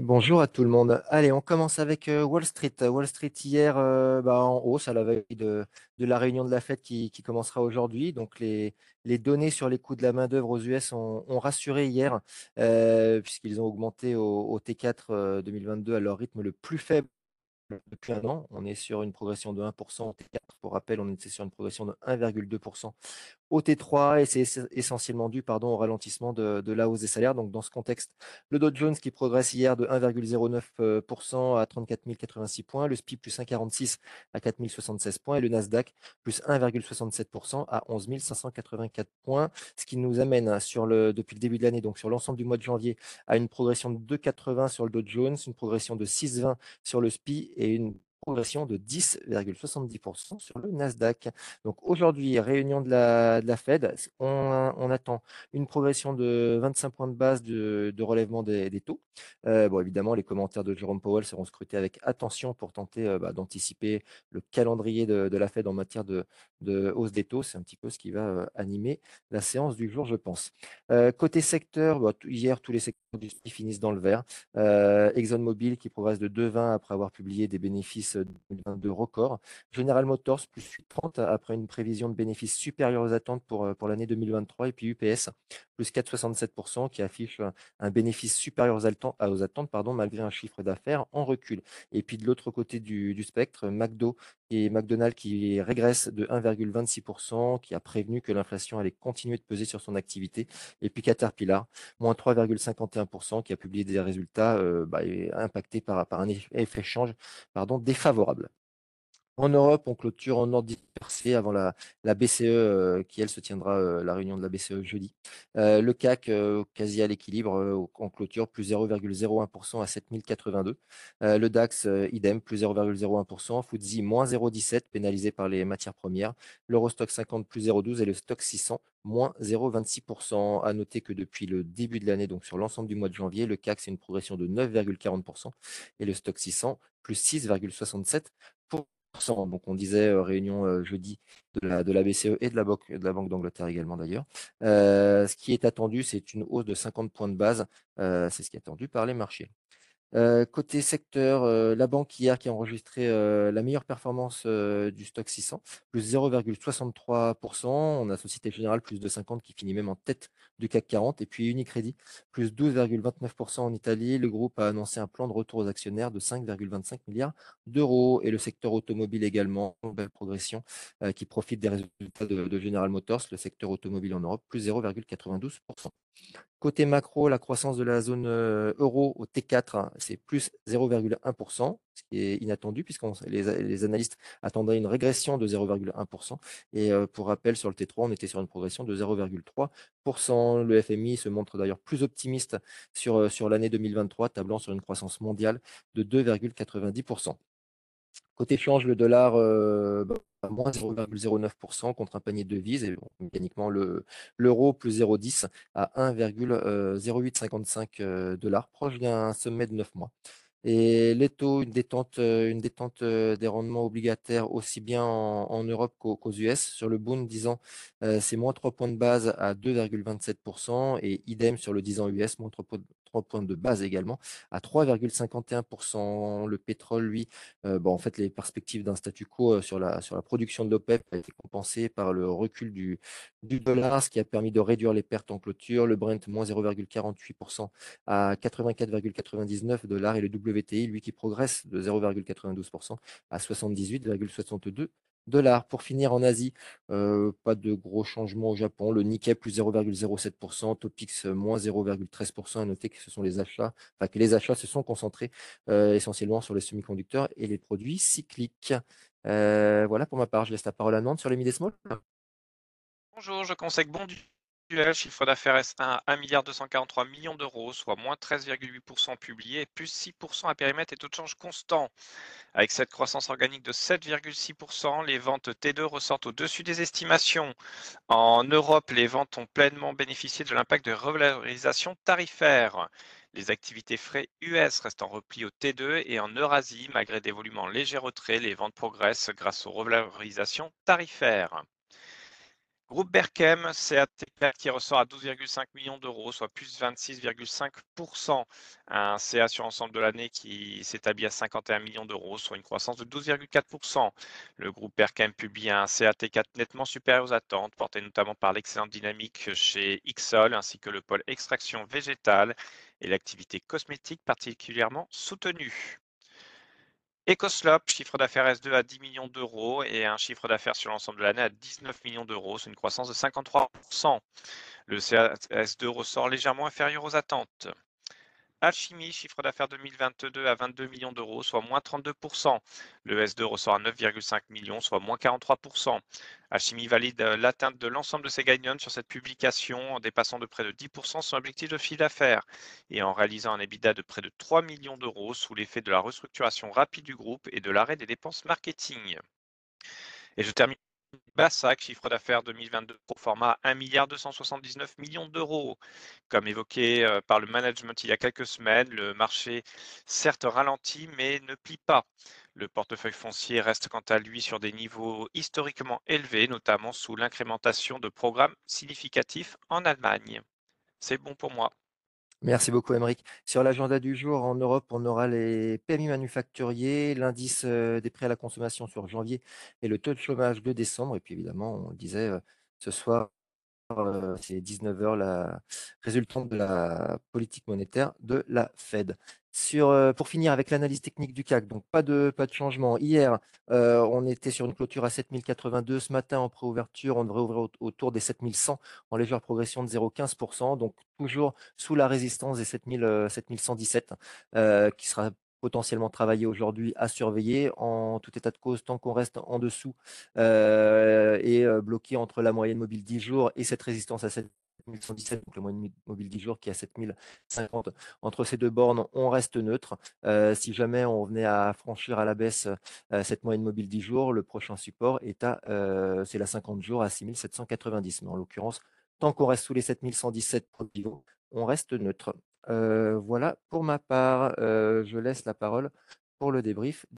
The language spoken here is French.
Bonjour à tout le monde. Allez, on commence avec euh, Wall Street. Wall Street hier euh, bah, en hausse à la veille de, la réunion de la Fed qui, commencera aujourd'hui. Donc les, données sur les coûts de la main-d'œuvre aux US ont, rassuré hier, euh, puisqu'ils ont augmenté au, au T4 euh, 2022 à leur rythme le plus faible depuis un an. On est sur une progression de 1% au T4. Pour rappel, on était sur une progression de 1,2% au T3 et c'est essentiellement dû pardon, au ralentissement de, la hausse des salaires. Donc, dans ce contexte, le Dow Jones qui progresse hier de 1,09% à 34 086 points, le SPI plus 1,46 à 4 076 points et le Nasdaq plus 1,67% à 11 584 points, ce qui nous amène sur le, depuis le début de l'année, donc sur l'ensemble du mois de janvier, à une progression de 2,80 sur le Dow Jones, une progression de 6,20 sur le SPI et une progression de 10,70% sur le Nasdaq. Donc aujourd'hui, réunion de la, Fed, on, attend une progression de 25 points de base de, relèvement des, taux. Euh, bon, évidemment, les commentaires de Jerome Powell seront scrutés avec attention pour tenter euh, bah, d'anticiper le calendrier de, la Fed en matière de, hausse des taux. C'est un petit peu ce qui va euh, animer la séance du jour, je pense. Côté secteur, bah, hier, tous les secteurs du finissent dans le vert. ExxonMobil qui progresse de 2,20 après avoir publié des bénéfices 2022 record. General Motors, plus 30 après une prévision de bénéfices supérieure aux attentes pour, pour l'année 2023. Et puis UPS, plus 4,67% qui affiche un bénéfice supérieur aux attentes, malgré un chiffre d'affaires en recul. Et puis de l'autre côté du, du, spectre, McDo et McDonald's qui régresse de 1,26%, qui a prévenu que l'inflation allait continuer de peser sur son activité. Et puis Caterpillar, moins 3,51%, qui a publié des résultats euh, bah, impactés par, un effet change défavorable. En Europe, on clôture en ordre dispersé avant la, BCE, euh, qui elle se tiendra euh, la réunion de la BCE jeudi. Euh, le CAC quasi à l'équilibre en clôture, plus 0,01% à 7082. le DAX, idem, plus 0,01%. FTSE, moins 0,17, pénalisé par les matières premières. L'Eurostock 50, plus 0,12 et le Stock 600, moins 0,26%. À noter que depuis le début de l'année, donc sur l'ensemble du mois de janvier, le CAC, c'est une progression de 9,40% et le Stock 600, plus 6,67%. Donc on disait réunion jeudi de la, BCE et de la, Banque, d'Angleterre également d'ailleurs. Ce qui est attendu, c'est une hausse de 50 points de base. C'est ce qui est attendu par les marchés. Côté secteur, la banque hier qui a enregistré la meilleure performance du stock 600, plus 0,63%. On a Société Générale plus de 50 qui finit même en tête du CAC 40. Et puis Unicredit, plus 12,29% en Italie. Le groupe a annoncé un plan de retour aux actionnaires de 5,25 milliards d'euros. Et le secteur automobile également, belle progression, qui profite des résultats de, de General Motors, le secteur automobile en Europe, plus 0,92%. Côté macro, la croissance de la zone euro au T4, hein, c'est plus 0,1%, ce qui est inattendu puisque les, analystes attendaient une régression de 0,1%. Et euh, pour rappel, sur le T3, on était sur une progression de 0,3%. Le FMI se montre d'ailleurs plus optimiste sur, sur l'année 2023, tablant sur une croissance mondiale de 2,90%. Côté change, le dollar euh, bah, moins 0,09% contre un panier de devises et mécaniquement l'euro plus 0,10 à 1,0855 euh, dollars, proche d'un sommet de 9 mois. Et les taux, une détente, une détente des rendements obligataires aussi bien en, Europe qu'aux qu US. Sur le Bund 10 ans, euh, c'est moins 3 points de base à 2,27% et idem sur le 10 ans US, moins 3, 3 points de base également à 3,51%. Le pétrole, lui, euh, bon, en fait, les perspectives d'un statu quo sur la, sur la production de l'OPEP a été compensée par le recul du, du dollar, ce qui a permis de réduire les pertes en clôture. Le Brent, moins 0,48% à 84,99 dollars et le WTI, lui qui progresse de 0,92% à 78,62 dollars. Pour finir en Asie, euh, pas de gros changements au Japon. Le Nikkei plus 0,07%, Topix moins 0,13%. À noter que ce sont les achats, enfin que les achats se sont concentrés euh, essentiellement sur les semi-conducteurs et les produits cycliques. Euh, voilà pour ma part, je laisse la parole à Nantes sur les mid. Bonjour, je conseille bon du chiffre d'affaires S1 1 milliard 243 millions d'euros, soit moins 13,8% publié, plus 6% à périmètre et taux de change constant. Avec cette croissance organique de 7,6%, les ventes T2 ressortent au-dessus des estimations. En Europe, les ventes ont pleinement bénéficié de l'impact de revalorisation tarifaire. Les activités frais US restent en repli au T2 et en Eurasie, malgré des volumes en léger retrait, les ventes progressent grâce aux revalorisations tarifaires. Groupe Berkem, CAT4 qui ressort à 12,5 millions d'euros, soit plus 26,5%. Un CA sur l'ensemble de l'année qui s'établit à 51 millions d'euros, soit une croissance de 12,4%. Le groupe Berkem publie un CAT4 nettement supérieur aux attentes, porté notamment par l'excellente dynamique chez Ixol ainsi que le pôle extraction végétale et l'activité cosmétique particulièrement soutenue. Ecoslop, chiffre d'affaires S2 à 10 millions d'euros et un chiffre d'affaires sur l'ensemble de l'année à 19 millions d'euros, c'est une croissance de 53%. Le CS2 ressort légèrement inférieur aux attentes. Alchimie, chiffre d'affaires 2022 à 22 millions d'euros, soit moins 32%. Le S2 ressort à 9,5 millions, soit moins 43%. Alchimie valide euh, l'atteinte de l'ensemble de ses guidelines sur cette publication en dépassant de près de 10% son objectif de chiffre d'affaires et en réalisant un EBITDA de près de 3 millions d'euros sous l'effet de la restructuration rapide du groupe et de l'arrêt des dépenses marketing. Et je termine Bassac, chiffre d'affaires 2022 pro forma 1 milliard 279 millions d'euros. Comme évoqué euh, par le management il y a quelques semaines, le marché certes ralentit mais ne plie pas. Le portefeuille foncier reste quant à lui sur des niveaux historiquement élevés, notamment sous l'incrémentation de programmes significatifs en Allemagne. C'est bon pour moi. Merci beaucoup, Émeric. Sur l'agenda du jour, en Europe, on aura les PMI manufacturiers, l'indice euh, des prêts à la consommation sur janvier et le taux de chômage de décembre. Et puis, évidemment, on le disait euh, ce soir, euh, c'est 19h, la résultante de la politique monétaire de la Fed. Euh, pour finir avec l'analyse technique du CAC, donc pas de, pas de changement. Hier, euh, on était sur une clôture à 7082. Ce matin, en préouverture, on devrait ouvrir autour des 7100 en légère progression de 0,15%. Donc toujours sous la résistance des 7000, 7117 qui sera potentiellement travaillé aujourd'hui à surveiller en tout état de cause tant qu'on reste en dessous euh, et euh, bloqué entre la moyenne mobile 10 jours et cette résistance à 7117, donc la moyenne mobile 10 jours qui est à 7050. Entre ces deux bornes, on reste neutre. Euh, si jamais on venait à franchir à la baisse cette moyenne mobile 10 jours, le prochain support est à c'est la 50 jours à 6790. Mais en l'occurrence, tant qu'on reste sous les 7117 on reste neutre. Euh, voilà pour ma part. Euh, je laisse la parole pour le débrief.